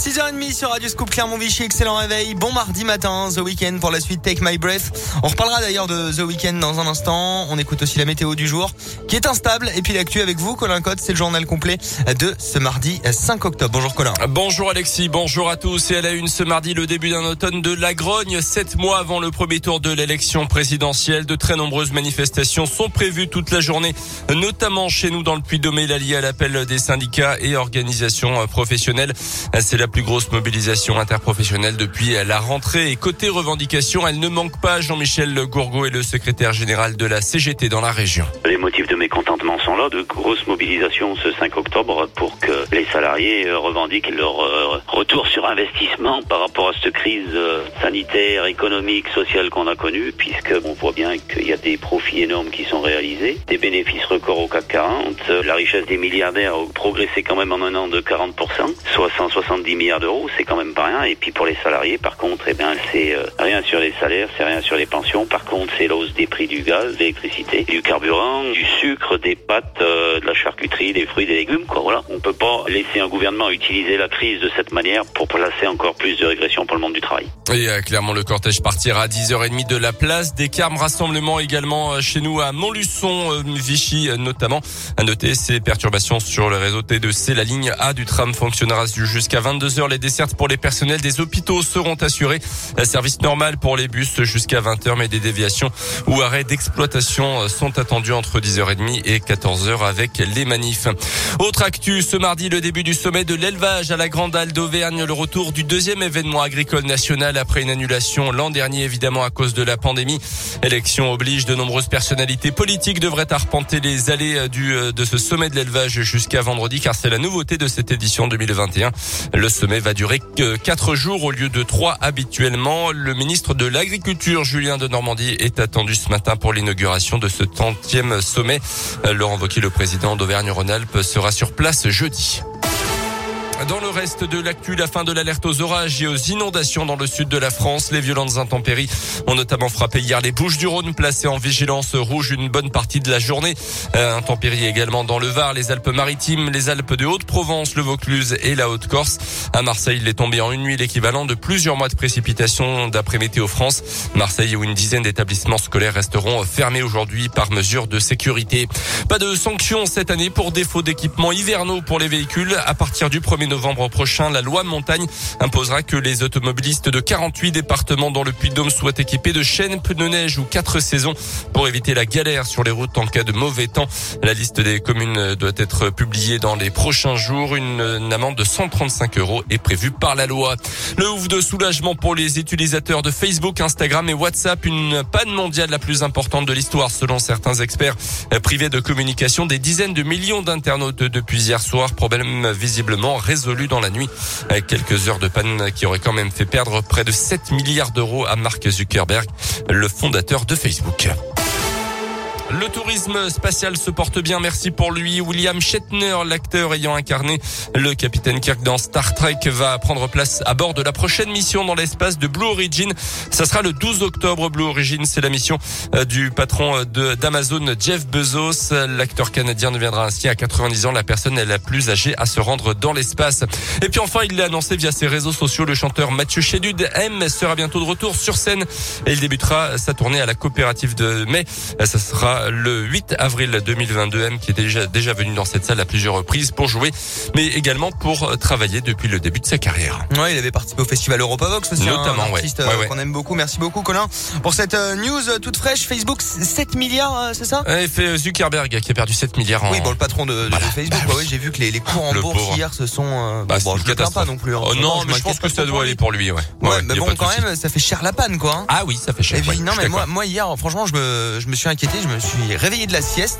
6h30 sur Radio Scoop Clermont-Vichy, excellent réveil. Bon mardi matin, The Weeknd pour la suite Take My Breath. On reparlera d'ailleurs de The Weeknd dans un instant. On écoute aussi la météo du jour qui est instable. Et puis l'actu avec vous, Colin Cotte, c'est le journal complet de ce mardi 5 octobre. Bonjour Colin. Bonjour Alexis, bonjour à tous. Et à la une ce mardi, le début d'un automne de la grogne. Sept mois avant le premier tour de l'élection présidentielle, de très nombreuses manifestations sont prévues toute la journée, notamment chez nous dans le Puy-de-Dôme, liée à l'appel des syndicats et organisations professionnelles. C'est la plus grosse mobilisation interprofessionnelle depuis la rentrée. Et côté revendication, elle ne manque pas. Jean-Michel Gourgaud est le secrétaire général de la CGT dans la région. Les motifs de mécontentement sont là, de grosses mobilisations ce 5 octobre pour que les salariés euh, revendiquent leur euh, retour sur investissement par rapport à cette crise euh, sanitaire, économique, sociale qu'on a connue, puisque on voit bien qu'il y a des profits énormes qui sont réalisés, des bénéfices records au CAC 40, la richesse des milliardaires a progressé quand même en un an de 40%, soit 170 milliards d'euros, c'est quand même pas rien. Et puis pour les salariés, par contre, eh bien, c'est euh, rien sur les salaires, c'est rien sur les pensions. Par contre, c'est la hausse des prix du gaz, de l'électricité, du carburant, du sucre, des pâtes, euh, de la charcuterie, des fruits, des légumes. Quoi. Voilà, on peut pas laisser un gouvernement utiliser la crise de cette manière pour placer encore plus de régression pour le monde du travail. Et euh, clairement, le cortège partira à 10h30 de la place des Carmes. Rassemblement également chez nous à Montluçon, Vichy notamment. À noter ces perturbations sur le réseau T2C. La ligne A du tram fonctionnera jusqu'à 22h. Les dessertes pour les personnels des hôpitaux seront assurées. Service normal pour les bus jusqu'à 20h, mais des déviations ou arrêts d'exploitation sont attendus entre 10h30 et 14h avec les manifs. Autre actu, ce mardi, le début du sommet de l'élevage à la Grande Halle d'Auvergne, le retour du deuxième événement agricole national après une annulation l'an dernier, évidemment, à cause de la pandémie. Élection oblige, de nombreuses personnalités politiques devraient arpenter les allées du, de ce sommet de l'élevage jusqu'à vendredi, car c'est la nouveauté de cette édition 2021. Le sommet va durer que quatre jours au lieu de trois habituellement. Le ministre de l'Agriculture, Julien de Normandie, est attendu ce matin pour l'inauguration de ce 30e sommet. Laurent Wauquiez, le président d'Auvergne-Rhône-Alpes, sera sur place jeudi. Dans le reste de l'actu, la fin de l'alerte aux orages et aux inondations dans le sud de la France. Les violentes intempéries ont notamment frappé hier les Bouches du Rhône, placées en vigilance rouge une bonne partie de la journée. Euh, intempéries également dans le Var, les Alpes-Maritimes, les Alpes de Haute-Provence, le Vaucluse et la Haute-Corse. À Marseille, il est tombé en une nuit l'équivalent de plusieurs mois de précipitations d'après Météo France. Marseille où une dizaine d'établissements scolaires resteront fermés aujourd'hui par mesure de sécurité. Pas de sanctions cette année pour défaut d'équipements hivernaux pour les véhicules. À partir du 1er novembre prochain, la loi montagne imposera que les automobilistes de 48 départements dans le Puy-de-Dôme soient équipés de chaînes, pneus neige ou quatre saisons pour éviter la galère sur les routes en cas de mauvais temps. La liste des communes doit être publiée dans les prochains jours. Une, une amende de 135 euros est prévue par la loi. Le ouf de soulagement pour les utilisateurs de Facebook, Instagram et WhatsApp. Une panne mondiale la plus importante de l'histoire selon certains experts privés de communication. Des dizaines de millions d'internautes depuis hier soir. Problème visiblement résolu dans la nuit. Quelques heures de panne qui auraient quand même fait perdre près de 7 milliards d'euros à Mark Zuckerberg, le fondateur de Facebook. Le tourisme spatial se porte bien, merci pour lui. William Shatner, l'acteur ayant incarné le capitaine Kirk dans Star Trek, va prendre place à bord de la prochaine mission dans l'espace de Blue Origin. Ça sera le 12 octobre. Blue Origin, c'est la mission du patron d'Amazon, Jeff Bezos. L'acteur canadien deviendra ainsi à 90 ans la personne la plus âgée à se rendre dans l'espace. Et puis enfin, il l'a annoncé via ses réseaux sociaux, le chanteur Mathieu Chédud M sera bientôt de retour sur scène et il débutera sa tournée à la coopérative de mai. Ça sera le 8 avril 2022. M qui est déjà, déjà venu dans cette salle à plusieurs reprises pour jouer, mais également pour travailler depuis le début de sa carrière. Ouais, il avait participé au festival Europavox aussi. Notamment, un artiste ouais. Ouais, ouais. qu'on aime beaucoup. Merci beaucoup, Colin, pour cette news toute fraîche. Facebook, 7 milliards, c'est ça? Fait Zuckerberg qui a perdu 7 milliards en... Oui, bon, le patron de, de voilà. Facebook. Bah, ouais, j'ai vu que les, les cours en le bourse pauvre. hier se sont. Euh, bah, bon, je plains pas non plus. Hein. Oh, non, mais je pense que ça doit aller pour lui, ouais. Ouais, mais bon, quand même, ça fait cher la panne, quoi. Hein. Ah oui, ça fait cher. Non, mais moi, hier, franchement, je me, je me suis inquiété. Je me suis réveillé de la sieste.